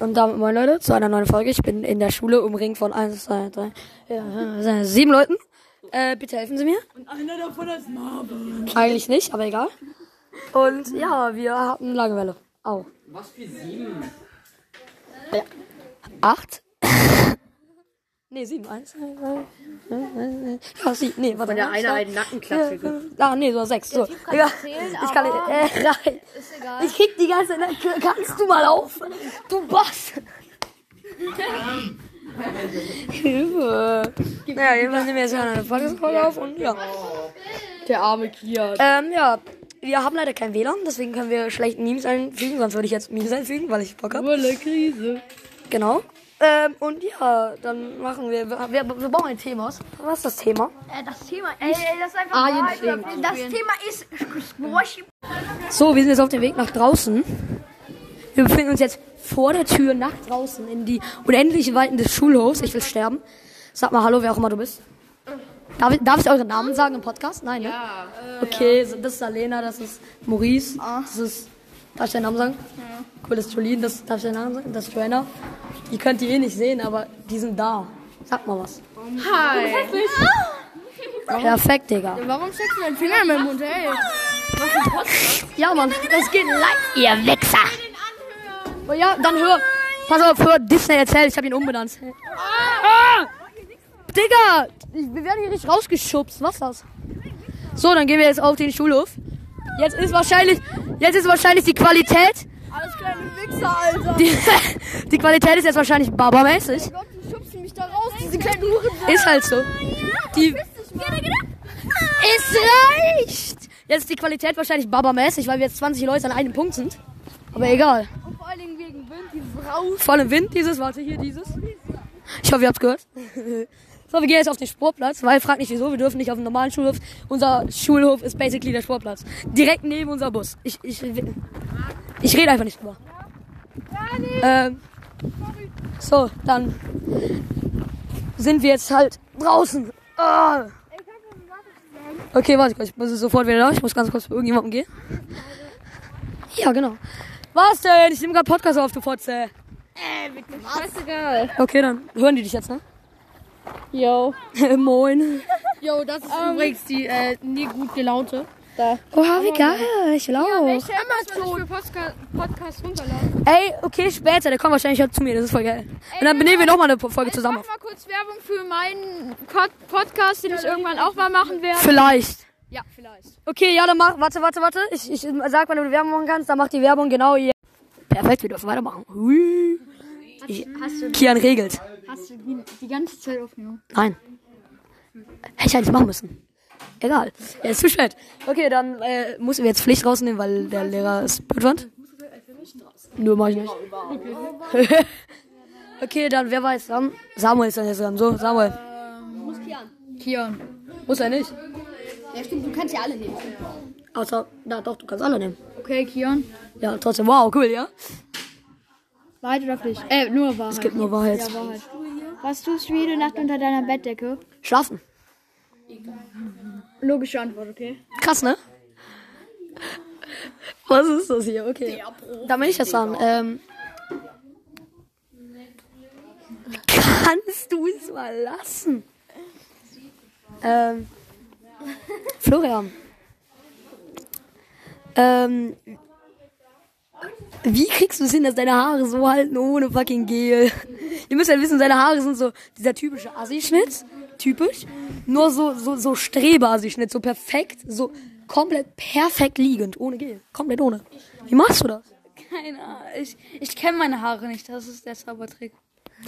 Und damit moin Leute zu einer neuen Folge. Ich bin in der Schule umringt von 1, 2, 3, 4, 7 Leuten. Äh, bitte helfen Sie mir. Und einer davon ist Marvin. Eigentlich nicht, aber egal. Und ja, wir hatten Langeweile. Au. Was für sieben? Ja. Acht. Nee, sieben. Eins, zwei, drei. Ja, sieben. Nee, warte. Wenn der eine einen Nackenklatsch vier, kriegt. fünf. Ah, nee, so sechs. So. Egal. Ich kann nicht. Äh, nein. Ich krieg die ganze Zeit. Kannst du mal auf? Du Boss. Hilfe. Naja, jedenfalls nehmen wir jetzt eine Podcast-Folge auf und ja. Der arme Kia. Ähm, ja. Wir haben leider kein WLAN, deswegen können wir schlecht Memes einfügen, sonst würde ich jetzt Memes einfügen, weil ich Bock habe. Volle Krise. Genau. Ähm, und ja, dann machen wir, wir, wir bauen ein Thema aus. Was ist das Thema? Äh, das Thema ist. das ist einfach Alien Wahrheit Schwingen. oder- Das Thema ist Squash. So, wir sind jetzt auf dem Weg nach draußen. Wir befinden uns jetzt vor der Tür nach draußen in die unendlichen Weiten des Schulhofs. Ich will sterben. Sag mal Hallo, wer auch immer du bist. Darf ich, darf ich euren Namen sagen im Podcast? Nein, ne? Ja. Okay, so, das ist Alena, das ist Maurice, das ist. Darf ich deinen Namen sagen? Cool, das ist Jolene, das darf ich deinen Namen sagen? Das ist Joanna. Ihr könnt die eh nicht sehen, aber die sind da. Sag mal was. Hi. Perfekt, Digga. Warum steckst du deinen Finger in meinen Mund, ey? Ja, Mann, das geht live, ihr Wichser. Oh ja, dann hör. Pass auf, hör Disney erzählt, ich hab ihn umbenannt. Ah! Digga, wir werden hier richtig rausgeschubst. Was ist das? So, dann gehen wir jetzt auf den Schulhof. Jetzt ist wahrscheinlich, jetzt ist wahrscheinlich die Qualität, Alles kleine Wichser, Alter. die, die Qualität ist jetzt wahrscheinlich babamäßig. Gott, die schubsen mich da raus, diese kleinen Huren. Ist halt so. Die, es reicht. Jetzt ist die Qualität wahrscheinlich babamäßig, weil wir jetzt 20 Leute an einem Punkt sind. Aber egal. Und vor Dingen wegen Wind, dieses raus. Voll im Wind, dieses, warte, hier, dieses. Ich hoffe, ihr habt's gehört. So, wir gehen jetzt auf den Sportplatz, weil, fragt nicht wieso, wir dürfen nicht auf den normalen Schulhof. Unser Schulhof ist basically der Sportplatz. Direkt neben unser Bus. Ich, ich, ich rede einfach nicht drüber. Ähm, so, dann sind wir jetzt halt draußen. Ah. Okay, warte kurz, ich muss sofort wieder da. Ich muss ganz kurz zu irgendjemandem gehen. Ja, genau. Was denn? Ich nehme gerade Podcast auf, du Fotze. Scheißegal. Okay, dann hören die dich jetzt, ne? Yo. Moin. Yo, das ist übrigens die äh, nie gut gelaunte. Da. Oha, wie geil. Ich will auch. Amazon. Podcast, Podcast runterladen. Ey, okay, später. Der kommt wahrscheinlich heute zu mir. Das ist voll geil. Und dann nehmen wir nochmal eine Folge zusammen Mach auf. mal kurz Werbung für meinen Pod Podcast, den ich irgendwann auch mal machen werde. Vielleicht. Ja, vielleicht. Okay, ja, dann mach. Warte, warte, warte. Ich, ich sag, wenn du die Werbung machen kannst, dann mach die Werbung genau hier. Perfekt, wir dürfen weitermachen. Hui. Ich, Hast du, Kian regelt. hast du die, die ganze Zeit aufgenommen? Nein. Hätte ich eigentlich machen müssen. Egal. Ja, ist zu spät. Okay, dann äh, müssen wir jetzt Pflicht rausnehmen, weil der Lehrer es blöd fand. Nur mach ich nicht. okay, dann wer weiß dann? Samuel ist dann jetzt dran. So, Samuel. Kian. Muss er nicht. Ja, stimmt, du kannst ja alle nehmen. Außer, na doch, du kannst alle nehmen. Okay, Kian. Ja, trotzdem, wow, cool, ja? Wahrheit oder Pflicht? Äh, nur Wahrheit. Es gibt nur Wahrheit. Ja, Wahrheit. Was tust du jede Nacht unter deiner Bettdecke? Schlafen. Logische Antwort, okay? Krass, ne? Was ist das hier? Okay. Da bin ich jetzt dran. Ähm, kannst du es mal lassen? Ähm, Florian. Ähm, wie kriegst du es hin, dass deine Haare so halten ohne fucking Gel? Ihr müsst ja wissen, seine Haare sind so dieser typische Assi-Schnitt. Typisch. Nur so, so, so Streber-Assi-Schnitt. So perfekt. So komplett perfekt liegend. Ohne Gel. Komplett ohne. Wie machst du das? Keine Ahnung. Ich, ich kenne meine Haare nicht. Das ist der Zaubertrick.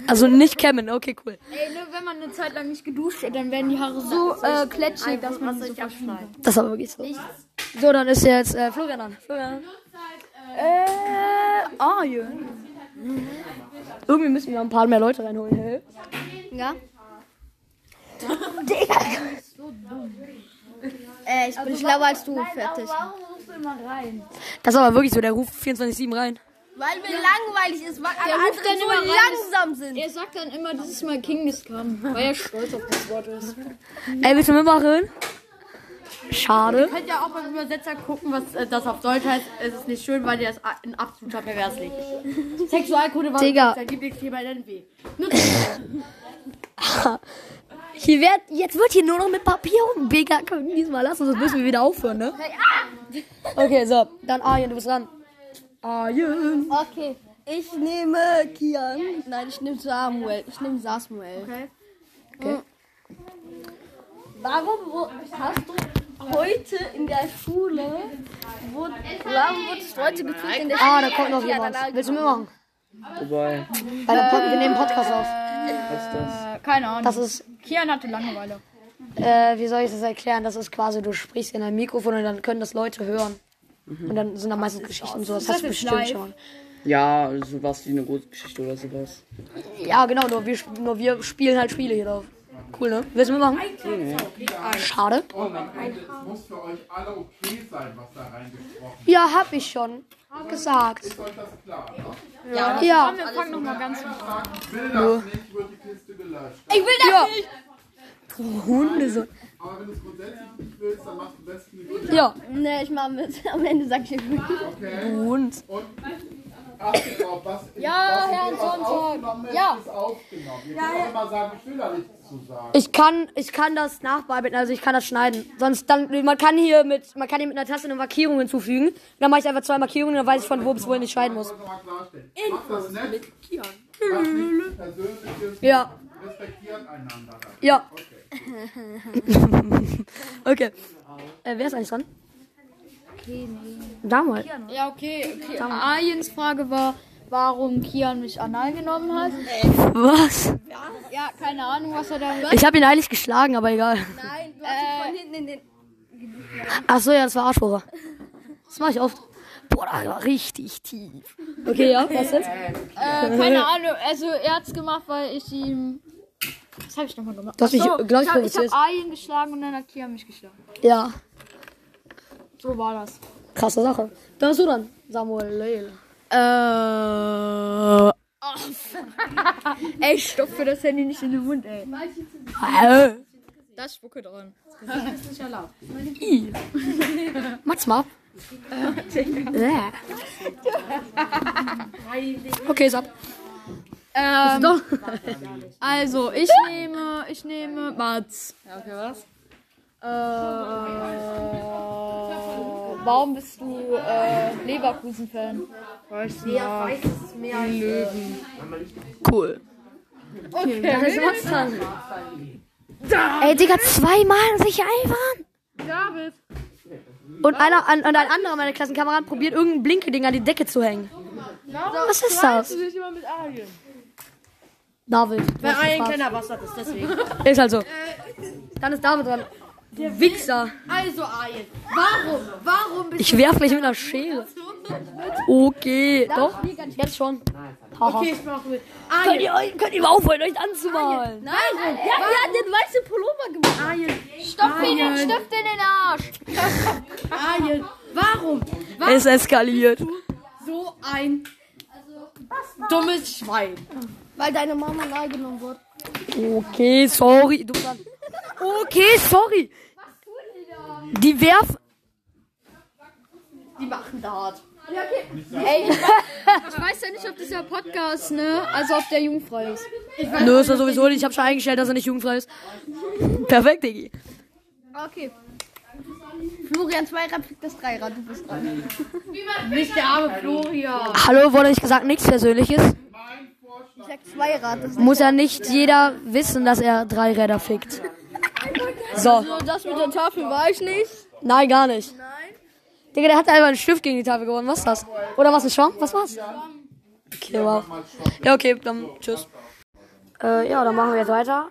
Also nicht kämmen. Okay, cool. Ey, nur wenn man eine Zeit lang nicht geduscht hat, dann werden die Haare so äh, kletschig, dass man sie so verschwindet. Das ist aber wirklich so. So, dann ist jetzt äh, Florian dran. Florian. Äh, Arjen. Irgendwie müssen wir noch ein paar mehr Leute reinholen. Hä? Ja? Äh, ich bin schlauer als du. Fertig. Das ist aber wirklich so. Der ruft 24-7 rein. Weil mir langweilig ist, weil alle anderen so langsam sind. Er sagt dann immer, das ist mal King Come, weil er stolz auf das Wort ist. Ey, willst du mitmachen? Schade. Könnt ihr auch beim Übersetzer gucken, was äh, das auf Deutsch heißt. Es ist nicht schön, weil der ist ein absoluter Perversling. Sexualkunde war Digga. sein Lieblingsthema in NW. Hier wird, jetzt wird hier nur noch mit Papier und Digga, können wir diesmal lassen, sonst müssen wir wieder aufhören, ne? Okay, so, dann Arjen, du bist dran. Arjen. Okay. Ich nehme Kian. Nein, ich nehme Samuel. Ich nehme Samuel. Okay. Okay. Warum wo, hast du heute in der Schule, wo, warum wurdest du heute gefühlt in der Schule? Ah, da kommt noch jemand. Willst du mitmachen? Wobei, Bei der Pod wir nehmen Podcast auf. was ist das? Äh, keine Ahnung. Das ist, Kian hatte Langeweile. äh, wie soll ich das erklären? Das ist quasi, du sprichst in ein Mikrofon und dann können das Leute hören. Und dann sind da meistens Geschichten und so. Das hast du bestimmt schon. Ja, sowas wie eine Kurzgeschichte oder sowas. Ja, genau, nur wir, nur wir spielen halt Spiele hier drauf. Cool, ne? Willst du mitmachen? Schade. Es muss für euch alle okay sein, was da reingesprochen Ja, hab ich schon gesagt. ist. Euch das klar? Ne? Ja. Wir fangen nochmal ganz Will das nicht, wird die Kiste gelöscht. Ich will das ja. nicht. Hunde so. Aber wenn du es grundsätzlich nicht willst, dann machst du am besten die Ja. Nee, ich mach mit. Am Ende sag ich Okay? Hund. Und achtet drauf, was Ja, was Herr was Sonntag. Ja. ist aufgenommen. Ihr könnt auch immer sagen, ich will da nichts zu sagen. Ich kann, ich kann das nachbearbeiten, also ich kann das schneiden. Sonst dann, man kann hier mit, man kann hier mit einer Taste eine Markierung hinzufügen. Dann mache ich einfach zwei Markierungen, dann weiß ich von wo bis wohin ich schneiden muss. Ich wollte mal klarstellen. Macht das nett. Ja. Respektiert einander. Ja. Okay. Okay. Äh, wer ist eigentlich dran? Damals. Ja, okay. okay. Ariens Frage war, warum Kian mich anal genommen hat. Was? Ja, keine Ahnung, was er da. Ich habe ihn eigentlich geschlagen, aber egal. Nein, du hast ihn von hinten in den. Ach so, ja, das war Arschbohrer. Das mache ich oft. Boah, das war richtig tief. Okay, ja, was jetzt? Äh, keine Ahnung. Also, er hat's gemacht, weil ich ihm. Was habe ich nochmal gemacht? Du hast mich, Ach glaub ich, ich habe hab Arjen geschlagen und dann hat Kian mich geschlagen. Ja, So war das. krasse Sache. Dann bist du dran, Samuel Leil. Äh. ey, stopfe das Handy nicht in den Mund, ey. Das spucke dran. Mach's mal. Äh. Okay, ist ab. Ähm, Doch. also, ich nehme. Ich nehme. Mats. Ja, okay, was? Äh. Warum bist du äh, Leverkusen-Fan? Weiß nicht. Ja, Cool. Okay, dann ist Mats dran. Ey, Digga, zweimal sich einfahren. David. Und einer an, und ein anderer meiner Klassenkameraden probiert irgendein Blinke-Ding an die Decke zu hängen. Was ist das? dich immer mit Arjen. David. Weil Arjen kleiner Bastard ist, deswegen. Ist halt so. Dann ist David dran. Du Wichser. Also, Arjen. Warum? Warum bist Ich werf mich mit einer Schere. Okay, doch. Jetzt schon. Haha. Okay, ich mach mit. Könnt ihr, euch- könnt ihr mal aufhören, euch anzumalen? Nein, ja, er hat den weißen Pullover gemacht. Arjen. Stopf ihn den Stift in den Arsch. Arjen. Warum? Es eskaliert. So ein dummes Schwein. Weil deine Mama nahe genommen wurde. Okay, sorry. Du. Okay, sorry. Die werfen. Die machen da hart. Ey, Ich weiß ja nicht, ob das ja Podcast, ne? Also ob der jugendfrei ist. Nö, ist er sowieso nicht. Ich habe schon eingestellt, dass er nicht jugendfrei ist. Perfekt, Diggi. okay. Florian Zweirad kriegt das Dreirad, du bist dran. Nicht der arme Florian. Hallo, wurde euch gesagt, nichts Persönliches? Ich sag Zweirad. Das Muss ja nicht jeder wissen, dass er drei Räder fickt. So. das mit der Tafel war ich nicht. Nein, gar nicht. Nein. Digga, der hat einfach einen Stift gegen die Tafel gewonnen. Was ist das? Oder was, ein Schwamm? Was war's? Okay, wow. Ja, okay, dann tschüss. Äh, ja, dann machen wir jetzt weiter.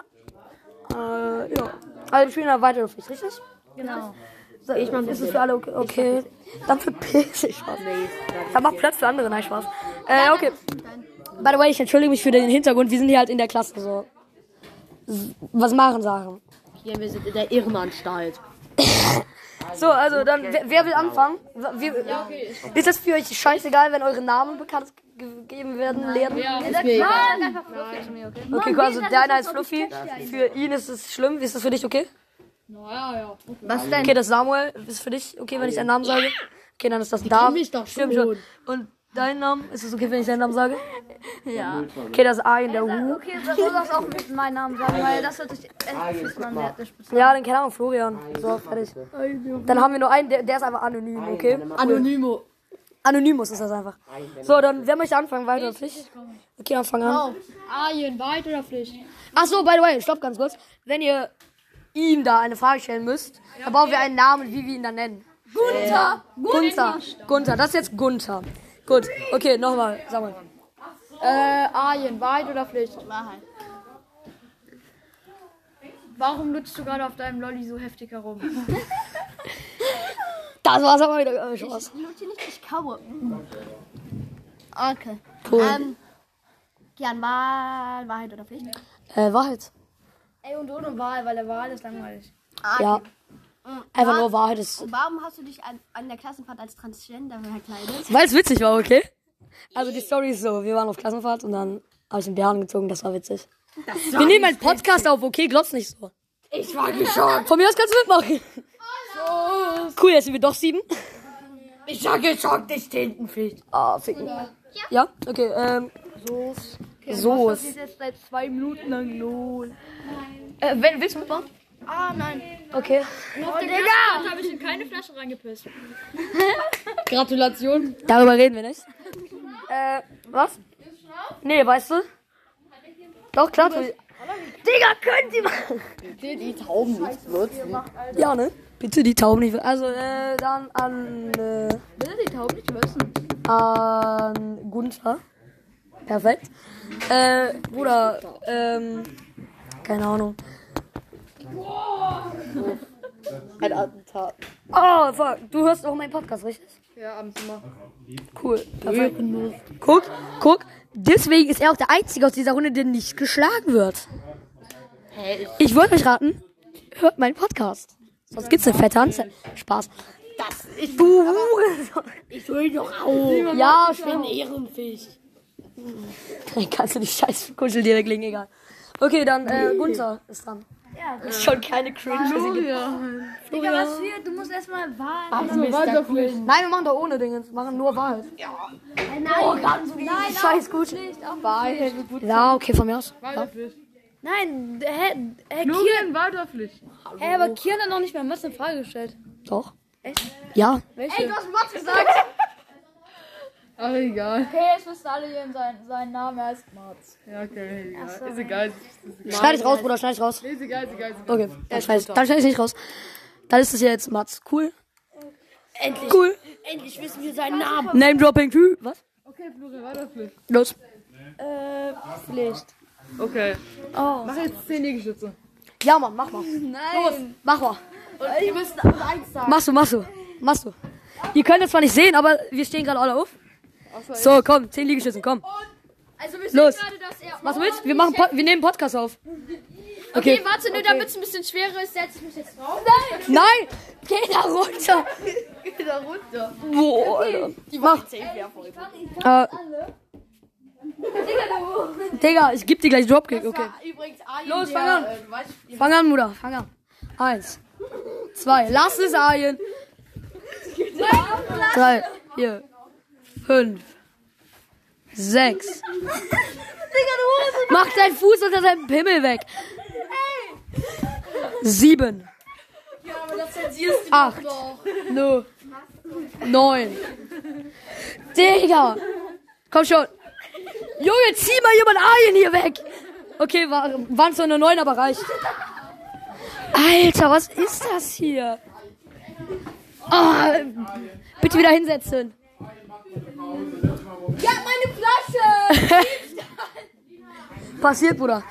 Äh, ja. Also, wir spielen eine weitere Pflicht, richtig? Genau. So, ich meine, ist es für alle okay? okay. Dann verpiss ich Spaß. Dann mach Platz für andere, nein, Spaß. Äh, okay. By the way, ich entschuldige mich für den Hintergrund. Wir sind hier halt in der Klasse so. Was machen Sachen? Hier, wir sind in der Irrenanstalt. So, also dann, wer, wer will anfangen? Wir, Ist das für euch scheißegal, wenn eure Namen bekannt gegeben werden, Lehren? Ist mir egal. Okay, cool, also deiner heißt Fluffy. Für ihn ist es schlimm. Ist das für dich okay? Naja, ja. Was denn? Okay, das Samuel ist für dich okay, wenn ich deinen Namen sage? Okay, dann ist das mich doch Stimmt schon. schon. Und dein Name? Ist es okay, wenn ich deinen Namen sage? Ja. Okay, das ist Arjen, der Hu. Okay, dann soll das auch mit meinem Namen sagen, weil das hört sich echt man sehr, sehr speziell. Ja, den keine Ahnung, Florian. So, fertig. Dann haben wir nur einen, der, der ist einfach anonym, okay? Anonymo. Anonymous ist das einfach. So, dann, wer möchte anfangen? Weiter oder Pflicht? Okay, dann fang an. Arjen, Wahrheit oder Pflicht? Ach so, by the way, stopp ganz kurz. Wenn ihr ihm da eine Frage stellen müsst, dann brauchen wir einen Namen, wie wir ihn dann nennen. Gunther! Gunther! Gunther, das ist jetzt Gunther. Gut, okay, nochmal, sag mal. Äh, Arjen, Wahrheit oder Pflicht? Wahrheit. Warum lutschst du gerade auf deinem Lolli so heftig herum? Das war's aber wieder. Äh, Spaß. Ich lutsche nicht, ich kaue. Okay. Cool. Ähm, Gern mal Wahrheit oder Pflicht? Äh, Wahrheit. Ey, und ohne Wahl, weil der Wahl ist langweilig. Ja. Einfach nur Wahrheit ist. Und warum hast du dich an, an der Klassenfahrt als Transgender verkleidet? Weil es witzig war, okay? Also die Story ist so, wir waren auf Klassenfahrt und dann habe ich den Bären gezogen, das war witzig. wir nehmen einen Podcast auf, okay? Glaub's nicht so. Ich war geschockt. Von mir aus kannst du mitmachen. Cool, jetzt sind wir doch sieben. Ich war geschockt, ich Tintenpflicht. Ah, ficken. Ja, okay, ähm. So Das ist. ist jetzt seit zwei Minuten lang lol. Äh, wenn, willst du mitmachen? Ah, nein. Okay. Auf den Gastkarte habe ich in keine Flasche reingepisst. Gratulation. Darüber reden wir nicht. Äh, was? Nee, weißt du? Doch, klar. Digga, könnt ihr machen? Die Tauben nicht würzen. Ja, ne? Bitte die Tauben nicht. Also, äh, dann an, äh, Bitte die Tauben nicht wissen. an Gunther. Perfekt. Äh, Bruder, ähm, keine Ahnung. Ein Attentat. Oh, fuck. Du hörst auch meinen Podcast, richtig? Ja, abends immer. Cool. Perfekt. Guck, guck. Deswegen ist er auch der Einzige aus dieser Runde, der nicht geschlagen wird. Ich wollte euch raten, hört meinen Podcast. Sonst gibt's eine fette Anzeige. Spaß. Das ist du Hurensohn. Ich will doch auch. Ja, stimmt. Ehrenfisch. Dann kannst du die scheiß Kuscheltiere klingen, egal. Okay, dann äh, Gunther ist dran. Ja, ist schon keine cringe. Digga, was für? Du musst erstmal warten. Also, Weiterpflicht. Nein, wir machen doch ohne Dinge. Wir machen nur Wahrheit. Nein, nein, Scheiß gut. Wahrheit. Ja, okay, von mir aus. Weiterpflicht. nein. Hä, hä, Florian, Weiterpflicht. hä, aber Kian hat noch nicht mal Mats eine Frage gestellt. Doch. Ja. Welche? Ey, du hast Mats gesagt. Ach, egal. Okay, jetzt wissen alle hier sein, sein Name heißt Mats. Ja, okay, egal. Ist egal. Ist egal. Schneid ich raus, Bruder, schneid ich raus. Ist egal, ist egal. Ist egal. Okay, dann schneid ich, dann schneid ich nicht raus. Dann ist es jetzt Mats. Cool. Endlich. Cool. Endlich wissen wir seinen Namen. Name Dropping. Was? Okay, Florian, Weiterpflicht. Los. Äh, Pflicht. Okay. Oh. Mach jetzt 10 Liegestütze. Ja, Mann, mach mal. Nein. Mach mal. Und ihr müsst eins sagen. Machst du, machst du. Machst du. Ihr könnt es zwar nicht sehen, aber wir stehen gerade alle auf. So, komm, 10 Liegestützen, komm. Also wir Los. gerade, dass er... Was willst du? Wir, machen wir nehmen Podcast auf. Okay, Okay. warte, nur damit es ein bisschen schwerer ist, setze ich mich jetzt drauf. Nein! Geh da runter! Geh da runter. Boah, Alter. Mach. Äh, Digga, ich geb dir gleich Dropkick, okay. Los, fang an. Äh, Fang an, Bruder, fang an. Eins, zwei, lass es Arjen. Drei, vier, fünf, sechs. Mach deinen Fuß unter deinem Pimmel weg. Sieben. Acht. Nö. Neun. Digga. Komm schon. Junge, zieh mal jemand Arjen hier weg. Okay, war, waren zwar nur neun, aber reicht. Alter, was ist das hier? Ah, bitte wieder hinsetzen. Ja, meine Flasche! Passiert, Bruder.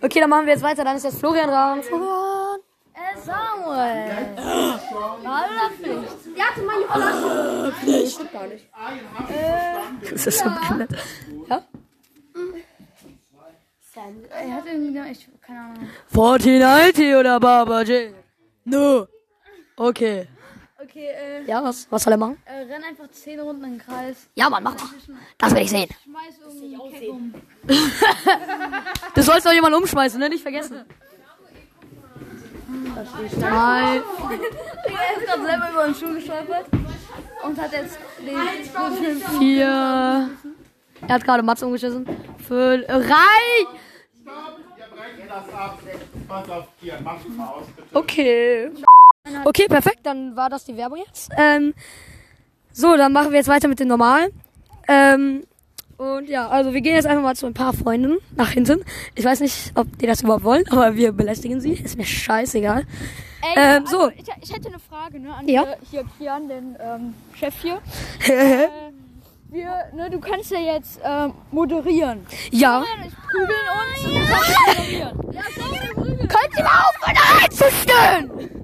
Okay, dann machen wir jetzt weiter. Dann ist jetzt Florian dran. Florian. Äh, Samuel. Wahl oder Pflicht? Ja, meine Flasche. Das ist so behindert. Ja? Er hat irgendwie, ich, keine Ahnung. Fortnite oder Baba J? No. Okay. Okay, äh, Ja, was, was soll er machen? äh, renn einfach 10 Runden im Kreis. Ja, Mann, mach mal. Das will ich sehen. Schmeiß irgendeinen Keck um. Du sollst doch jemand umschmeißen, ne? Nicht vergessen. Drei. Er ist gerade selber über den Stuhl gestolpert und hat jetzt den Vier. Er hat gerade Mats umgeschissen. Fünf. Rein! Stopp, wir brechen das ab. Pass auf, hier, mach mal aus, bitte. Okay. Okay, perfekt. Dann war das die Werbung jetzt. Ähm, so, dann machen wir jetzt weiter mit dem Normalen. Ähm, und ja, also wir gehen jetzt einfach mal zu ein paar Freunden nach hinten. Ich weiß nicht, ob die das überhaupt wollen, aber wir belästigen sie. Ist mir scheißegal. Ey, Ähm, also, so. ich, ich hätte eine Frage, ne, an Ja. hier, hier Kian, den ähm, Chef hier. äh, wir, ne, du kannst ja jetzt ähm, moderieren. Ja. Ich prügeln uns und du kannst moderieren. Ja, so, prügeln. Könnt ihr mal aufhören einzustellen?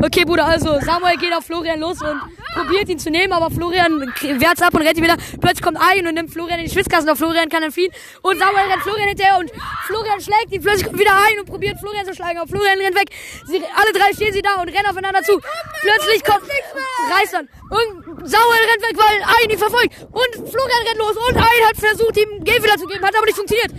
Okay, Bruder, also Samuel geht auf Florian los und probiert ihn zu nehmen, aber Florian wehrt's ab und rennt ihn wieder. Plötzlich kommt Ein und nimmt Florian in die Schwitzkasten, doch Florian kann entfliehen. Und Samuel rennt Florian hinterher und Florian schlägt ihn. Plötzlich kommt wieder Ein und probiert Florian zu schlagen, aber Florian rennt weg. Sie, alle drei stehen sie da und rennen aufeinander zu. Plötzlich kommt reißt dann. Und Samuel rennt weg, weil Ein ihn verfolgt. Und Florian rennt los und Ein hat versucht, ihm Game wieder zu geben, hat aber nicht funktioniert.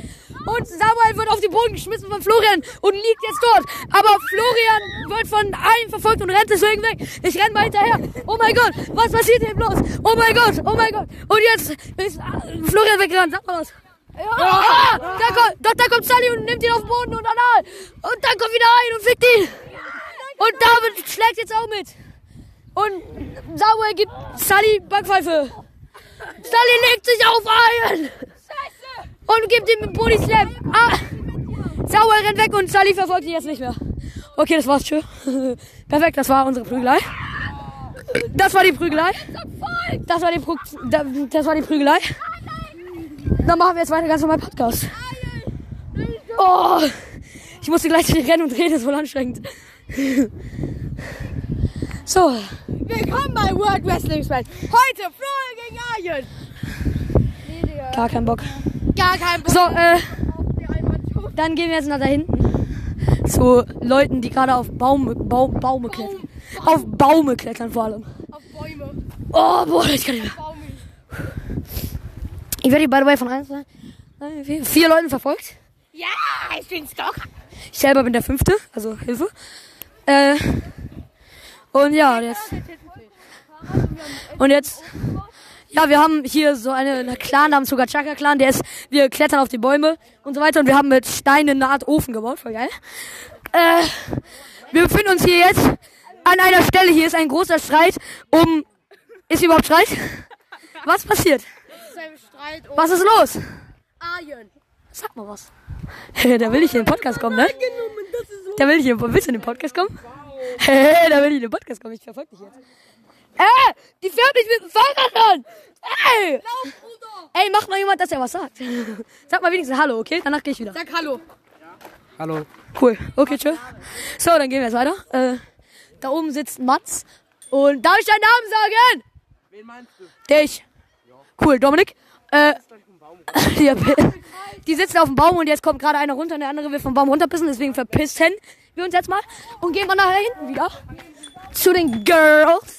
Und Samuel wird auf den Boden geschmissen von Florian und liegt jetzt dort. Aber Florian wird von einem verfolgt und rennt deswegen weg. Ich renn mal hinterher. Oh mein Gott, was passiert hier bloß? Oh mein Gott, oh mein Gott. Und jetzt ist äh, Florian weggerannt. Sag mal was. Ah, da kommt, doch, da kommt Sally und nimmt ihn auf den Boden und anal. Und dann kommt wieder ein und fickt ihn. Und David schlägt jetzt auch mit. Und Samuel gibt Sally Backpfeife. Sally legt sich auf ein. Und gibt ihm einen Body Slam. Ah. Samuel rennt weg und Sally verfolgt ihn jetzt nicht mehr. Okay, das war's. Tschö. Perfekt, das war unsere Prügelei. Das war die Prügelei. Das war die, Prü da- das war die Prügelei. Dann machen wir jetzt weiter ganz normal Podcast. Oh, ich musste gleich rennen und reden, ist voll anstrengend. So, Willkommen bei World Wrestling Smash. Heute Florian gegen Arjen. Gar keinen Bock. Gar kein So, äh, dann gehen wir jetzt nach da hinten. Zu Leuten, die gerade auf Baume, Baum, Baume klettern. Auf Baume klettern vor allem. Auf Bäume. Oh, boah, ich kann nicht mehr. Ich werde by the way, von eins, zwei, drei, vier, vier Leuten verfolgt. Ja, ich bin's doch. Ich selber bin der Fünfte, also Hilfe. Äh, und ja, und jetzt. Und jetzt. Ja, wir haben hier so eine, eine Clan namens Sugachaka Clan, der ist, wir klettern auf die Bäume und so weiter und wir haben mit Steinen eine Art Ofen gebaut, voll geil. Äh, wir befinden uns hier jetzt an einer Stelle, hier ist ein großer Streit um, ist hier überhaupt Streit? Was passiert? Streit um Was ist los? Arjen. Sag mal was. da will ich in den Podcast kommen, ne? Da will ich in, willst du in den Podcast kommen? da will ich in den Podcast kommen, ich verfolge dich jetzt. Äh, die fährt mich mit dem Fahrrad an! Ey! Ey, mach mal jemand, dass er was sagt. Sag mal wenigstens Hallo, okay? Danach gehe ich wieder. Sag Hallo. Hallo. Cool, okay, tschö. So, dann gehen wir jetzt weiter. Äh, da oben sitzt Mats. Und darf ich deinen Namen sagen? Wen meinst du? Dich. Cool, Dominik. Äh, ja, die sitzen auf dem Baum und jetzt kommt gerade einer runter und der andere will vom Baum runterpissen, deswegen verpissen wir uns jetzt mal und gehen mal nach hinten wieder zu den Girls.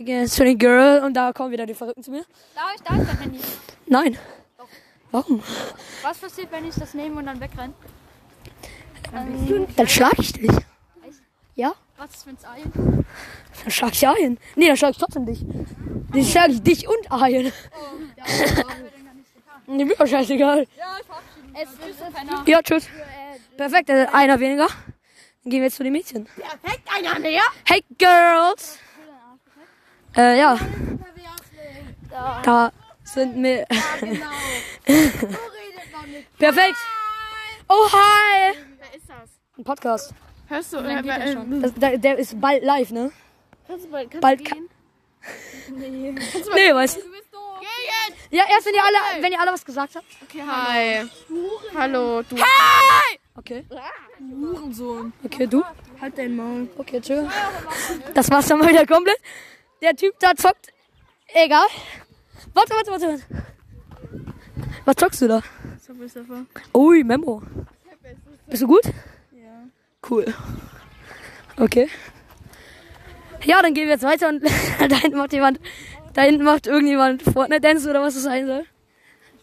Wir gehen jetzt zu den Girls und da kommen wieder die Verrückten zu mir. Darf ich, darf ich dein Handy? Nein. Warum? Was passiert, wenn ich das nehme und dann wegrenne? Dann schlag ich dich. Ja? Was ist, wenn's Arjen? Dann schlag ich Arjen. Nee, dann schlag ich trotzdem dich. Dann schlag ich dich und Arjen. Nee, mir doch scheißegal. Es ist Penner. Ja, tschüss. Perfekt, äh, einer weniger. Dann gehen wir jetzt zu den Mädchen. Perfekt, einer mehr. Hey, Girls! Äh, ja. Da sind wir. Perfekt. Oh, hi! Wer ist das? Ein Podcast. Hörst du? Dann geht er schon. Das, der, der ist bald live, ne? Kannst du bald, kannst Bald du ka- gehen? Nee, weißt du? Du bist doof. Geh jetzt. Ja, erst wenn ihr alle, wenn ihr alle was gesagt habt. Okay, hi. Hallo, du. Okay. Hurensohn. Okay, du. Halt dein Maul. Okay, tschö. Das war's dann mal wieder komplett. Der Typ da zockt. Egal. Warte, warte, warte. warte. Was zockst du da? Ui, Memo. Bist du gut? Ja. Cool. Okay. Ja, dann gehen wir jetzt weiter und da hinten macht jemand, da hinten macht irgendjemand Fortnite Dance oder was das sein soll.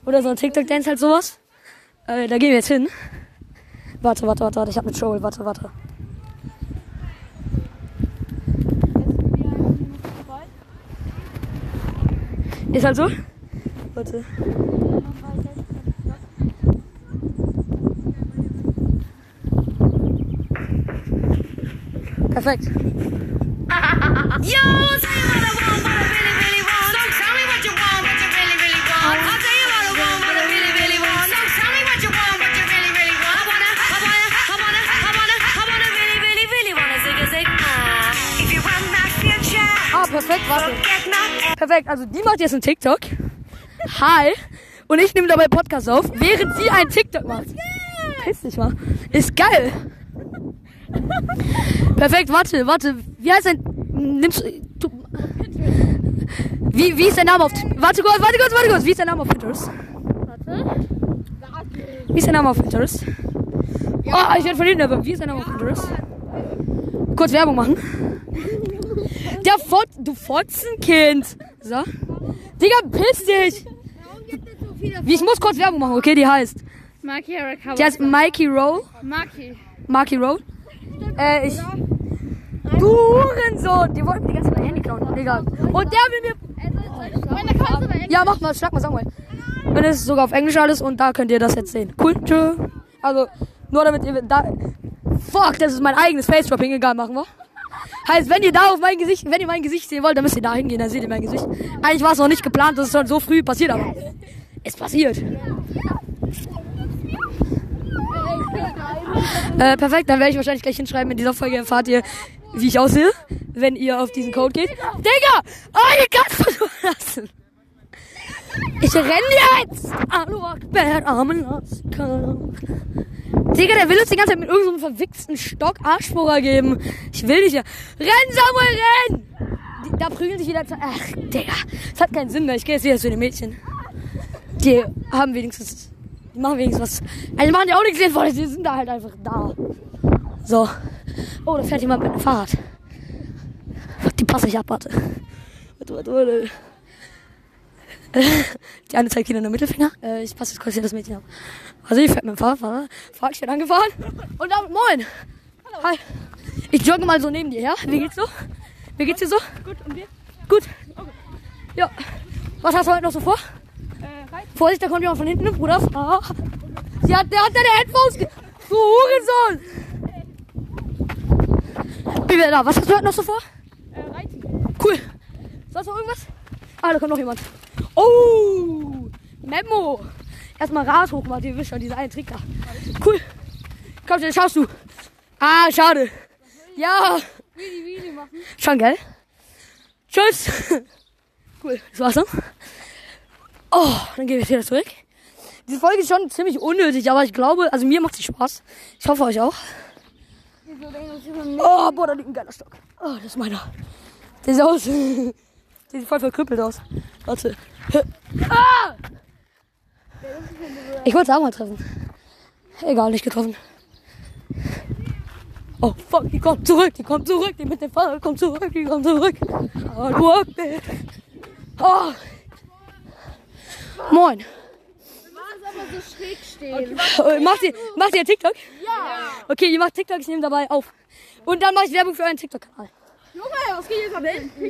Oder so ein TikTok Dance, halt sowas. Äh, da gehen wir jetzt hin. Warte, warte, warte, warte. Ich hab mit Joel. Warte, warte. Ist halt so? Warte. Perfekt. Yo, say what I want, what I really, really want. So tell me what you want, what you really, really want. I'll tell you what I want, what I really, really want. So tell me what you want, what you really, really want. I wanna, I wanna, I wanna, I wanna, I wanna really, really, really wanna zig a zig. If you want my future, Ah, perfekt, warte. Perfekt, also die macht jetzt einen TikTok. Hi. Und ich nehme dabei Podcast auf, während sie einen TikTok macht. Piss dich mal. Ist geil. Perfekt, warte, warte. Wie heißt dein. Nimmst du. Wie, wie ist dein Name auf. Warte kurz, warte kurz, warte kurz. Wie ist dein Name auf Pinterest? Wie ist dein Name auf Pinterest? Oh, ich werde hinten aber Wie ist dein Name auf Pinterest? Kurz Werbung machen. Der Fot du Fotzenkind. So. Digga, piss dich. Ich muss kurz Werbung machen, okay? Die heißt. Haraka. Die heißt Mikey Roll. Marky. Marky Roll. Äh, ich. Du Hurensohn! Die wollten mir die ganze Zeit mein Handy klauen, Digga. Und der will mir. Ja, mach mal, schlag mal, sag mal. Und es sogar auf Englisch alles und da könnt ihr das jetzt sehen. Cool, tschö. Also, nur damit ihr da. Fuck, das ist mein eigenes Face-Dropping, egal, machen wir. Heißt, wenn ihr da auf mein Gesicht, wenn ihr mein Gesicht sehen wollt, dann müsst ihr da hingehen, dann seht ihr mein Gesicht. Eigentlich war es noch nicht geplant, das ist schon so früh passiert, aber es passiert. Äh, perfekt, dann werde ich wahrscheinlich gleich hinschreiben, in dieser Folge erfahrt ihr, wie ich aussehe, wenn ihr auf diesen Code geht. Digga! Oh, ihr kannst lassen! Ich renn jetzt! Alu Akbar, Amen. Digga, der will uns die ganze Zeit mit irgendeinem so verwichsten Stock Arschbohrer geben. Ich will nicht mehr. Renn, Samuel, renn! Da prügeln sich wieder... Ach, Digga. Das hat keinen Sinn mehr. Ich gehe jetzt wieder zu den Mädchen. Die haben wenigstens... Die machen wenigstens was... Die machen ja auch nichts Sinnvolles. Die sind da halt einfach da. So. Oh, da fährt jemand mit dem Fahrrad. Die passe ich ab, warte. Warte, warte, warte. Die eine zeigt Kinder nur Mittelfinger. Äh, ich passe jetzt kurz hier das Mädchen ab. Also ich fährt mit dem Fahrrad, Fahrrad, Fahrrad, ich werde angefahren. Und damit moin. Hi. Ich jogge mal so neben dir, ja? Wie geht's so? Wie geht's dir so? Gut, und dir? Gut. Ja. Was hast du heute noch so vor? Äh, rein. Vorsicht, da kommt jemand von hinten, Bruder. Ah. Sie hat, der hat deine Headphones ge... Du Hurensohn! Wie wäre da? Was hast du heute noch so vor? Äh, reiten. Cool. Sonst noch irgendwas? Ah, da kommt noch jemand. Oh! Memo! Erstmal Rad hochmachen, ihr wisst schon, dieser eine Trick da. Cool. Komm, den schaust du. Ah, schade. Ja. Schon, gell? Tschüss. Cool. Das war's noch. Oh, dann gehen wir wieder zurück. Diese Folge ist schon ziemlich unnötig, aber ich glaube, also mir macht sie Spaß. Ich hoffe euch auch. Oh, boah, da liegt ein geiler Stock. Oh, das ist meiner. Der sieht aus. Der sieht voll verkrüppelt aus. Warte. Ah! Ich wollte es auch mal treffen. Egal, nicht getroffen. Oh fuck, die kommt zurück, die kommt zurück, die mit dem Fahrrad kommt zurück, die kommt zurück. Oh, du Akbar. Oh. Moin. Äh, Macht ihr, macht ihr TikTok? Ja. Okay, ihr macht TikTok, ich nehme dabei auf. Und dann mache ich Werbung für euren TikTok-Kanal.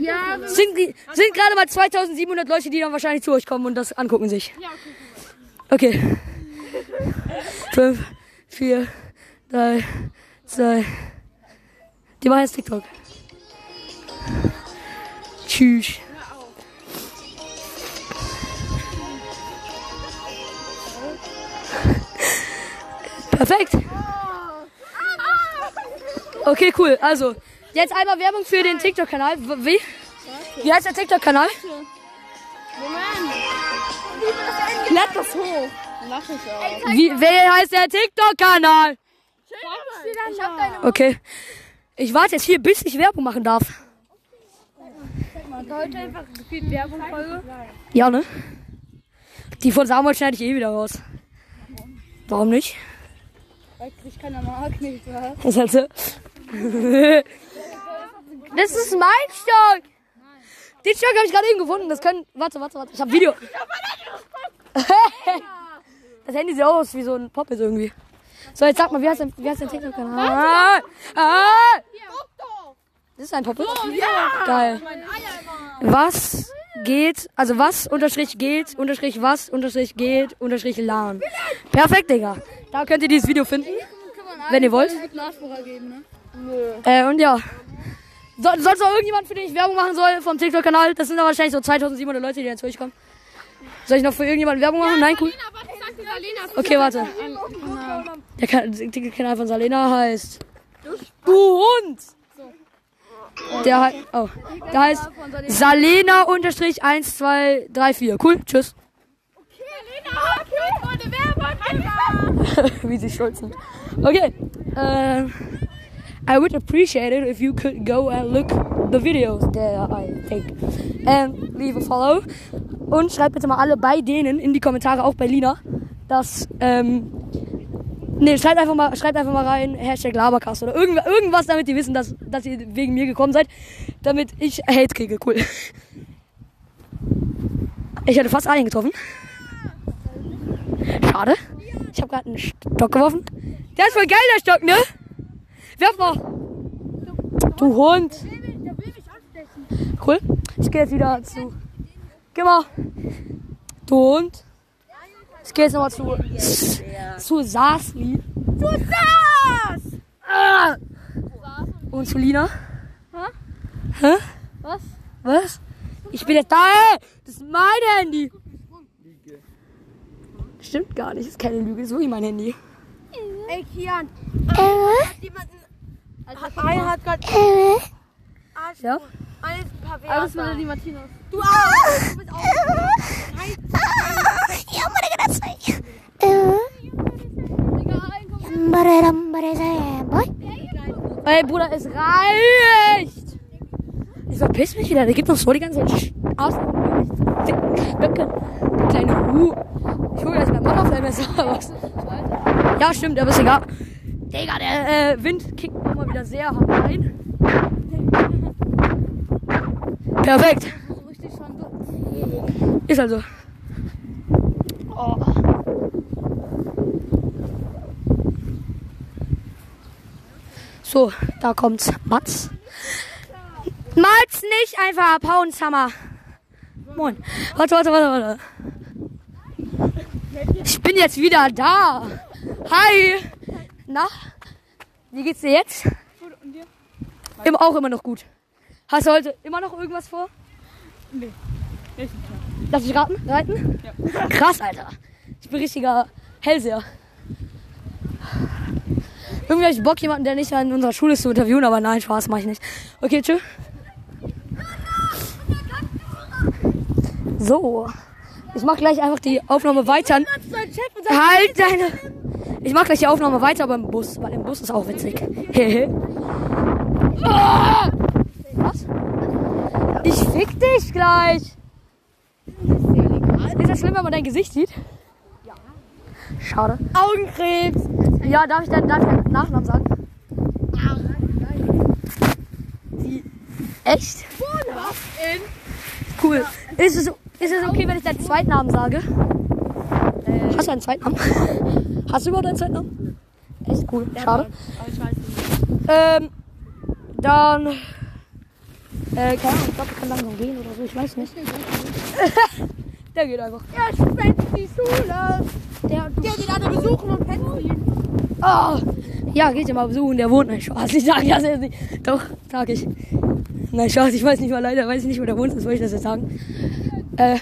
Ja, Sind, sind gerade mal 2700 Leute, die dann wahrscheinlich zu euch kommen und das angucken sich. Okay. Fünf, vier, drei, zwei. Die machen jetzt TikTok. Tschüss. Perfekt. Okay, cool. Also, jetzt einmal Werbung für den TikTok-Kanal. Wie? Wie heißt der TikTok-Kanal? Lad das hoch. Mach ich auch. Wie, wer heißt der TikTok-Kanal? Ich hab deine Okay. Ich warte jetzt hier, bis ich Werbung machen darf. heute einfach gefühlt Werbung-Folge. Ja, ne? Die von Samuel schneide ich eh wieder raus. Warum nicht? Weil ich keiner mag nicht, was? Das ist halt so. Das ist mein Stock! Den Stock habe ich gerade eben gefunden. Das können. Warte, warte, warte. Ich habe Video. Das Handy sieht aus wie so ein Poppet irgendwie. So, jetzt sag mal, wie heißt dein, wie heißt dein TikTok-Kanal? Ah, ah. Das ist ein Poppel? Geil. Was geht, also was unterstrich geht, unterstrich was, unterstrich geht, unterstrich LAN. Perfekt, Digga. Da könnt ihr dieses Video finden, wenn ihr wollt. Äh, und ja. So, sonst noch irgendjemand, für den ich Werbung machen soll vom TikTok-Kanal? Das sind doch wahrscheinlich so 2700 Leute, die jetzt durchkommen. Soll ich noch für irgendjemanden Werbung machen? Nein, cool. Okay, warte. Der, Kan- der TikTok-Kanal von Salena heißt... Du Hund! Der, hei- oh, der heißt Salena unterstrich 1234. Cool, tschüss. Wie sie stolz sind. Okay. ähm, I would appreciate it if you could go and look the videos that I take. And leave a follow. Und schreibt bitte mal alle bei denen in die Kommentare, auch bei Lina, dass, ähm, nee, schreibt einfach mal, schreibt einfach mal rein, Hashtag Labercast oder irgend, irgendwas, damit die wissen, dass, dass ihr wegen mir gekommen seid, damit ich Hate kriege. Cool. Ich hatte fast einen getroffen. Schade. Ich habe gerade einen Stock geworfen. Der ist voll geil, der Stock, ne? Werf mal. Du Hund. Cool. Ich gehe jetzt wieder zu. Geh mal. Du Hund. Ich gehe jetzt nochmal zu. Zu Sasli. Zu Sas! Ah! Und zu Lina. Hä? Was? Was? Ich bin jetzt da, ey! Das ist mein Handy! Stimmt gar nicht, das ist keine Lüge, ist wirklich mein Handy. Ey, Kian. Also, Ein hat gerade Ja? ein paar Werte. Alles mit die Martinos. Du auch. Du bist auch. Ey, Bruder, es reicht! Ich verpiss mich wieder, der gibt noch so die ganze Zeit Arsch. Böcke. Der kleine Hu. Ich hole gleich mein Butterfly-Messer raus. Ja, stimmt, aber ist egal. Digga, der äh, Wind kickt mal wieder sehr hart rein. Perfekt. Ist also. Oh. So, da kommt's. Mats. Mats nicht einfach abhauen, Summer. Moin. Warte, warte, warte, warte. Ich bin jetzt wieder da. Hi. Na? Wie geht's dir jetzt? Immer, auch immer noch gut. Hast du heute immer noch irgendwas vor? Nee. Darf ich raten? Reiten? Ja. Krass, Alter. Ich bin richtiger Hellseher. Irgendwie ich Bock, jemanden, der nicht an unserer Schule ist, zu interviewen, aber nein, Spaß mach ich nicht. Okay, tschüss. So. Ich mach gleich einfach die Aufnahme weiter. Halt deine. Ich mach gleich die Aufnahme weiter, aber im Bus, weil im Bus ist auch witzig. Ah! Was? Ich fick dich gleich. Ist das schlimm, wenn man dein Gesicht sieht? Ja. Schade. Augenkrebs. Ja, darf ich deinen, darf ich deinen Nachnamen sagen? Wie? Echt? Cool. Ist es, ist es okay, wenn ich deinen Zweitnamen sage? Hast du einen Zweitnamen? Hast du überhaupt einen Zweitnamen? Echt cool. Schade. Ähm, dann. Äh, keine Ahnung, ich glaube, ich kann langsam gehen oder so, ich weiß nicht. Der geht einfach. Ja, ich bin die Schule. Der, Der geht alle besuchen und petzen. Oh, ja, geht ja mal besuchen, der wohnt. Nein, Spaß, ich sag ja sehr nicht. Doch, sag ich. Nein, Spaß, ich weiß nicht mal leider, weiß ich nicht, wo der wohnt, das wollte ich das jetzt sagen. Äh,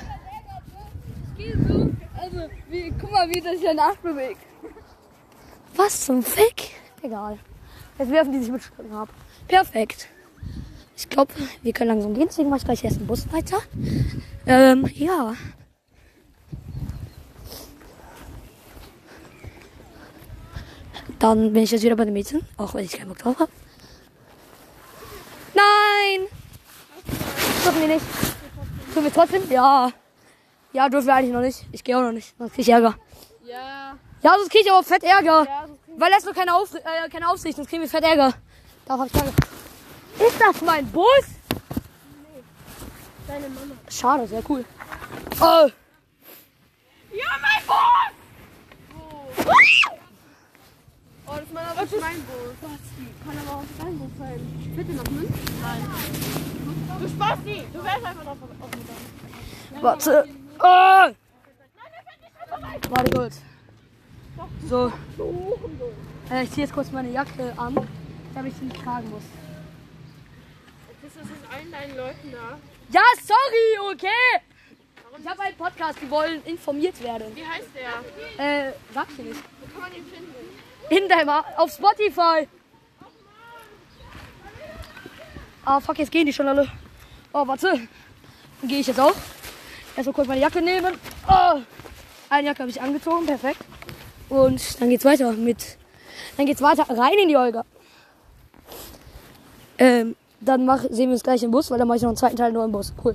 Also, wie, guck mal, wie das hier nachbewegt. Was zum Fick? Egal. Jetzt werfen die sich mit Stöcken ab. Perfekt. Ich glaube, wir können langsam gehen, deswegen mache ich gleich erst den Bus weiter. Ähm, ja. Dann bin ich jetzt wieder bei den Mädchen, auch wenn ich keinen Bock drauf habe. Nein! Dürfen wir nicht. Tun wir trotzdem? Ja. Ja, dürfen wir eigentlich noch nicht. Ich gehe auch noch nicht. Sonst krieg ich Ärger. Ja. Ja, sonst krieg ich aber fett Ärger. Weil er ist nur keine, Auf äh, keine Aufsicht, sonst kriegen wir fett Ärger. Darauf hab ich Ärger. Ist das mein Bus? Deine Mama. Schade, sehr cool. Oh. Ja, mein Bus! Das ist mein Bus. Kann aber auch dein Bus sein. Bitte noch Münzen? Nein. Du Spasti! Du wärst einfach drauf auf Warte. Oh! Warte kurz. So. Äh, ich ziehe jetzt kurz meine Jacke an, damit ich sie nicht tragen muss. Ist das jetzt allen deinen Leuten da? Ja, sorry, okay. Ich habe einen Podcast, die wollen informiert werden. Wie heißt der? Äh, sag ich nicht. Wo kann man ihn finden? In deinem, auf Spotify. Ah, fuck, jetzt gehen die schon alle. Oh, warte. Dann gehe ich jetzt auch. Erstmal kurz meine Jacke nehmen. Oh. Eine Jacke habe ich angezogen, perfekt. Und dann geht's weiter mit. Dann geht's weiter rein in die Olga. Ähm, dann mach, sehen wir uns gleich im Bus, weil dann mache ich noch einen zweiten Teil nur im Bus. Cool.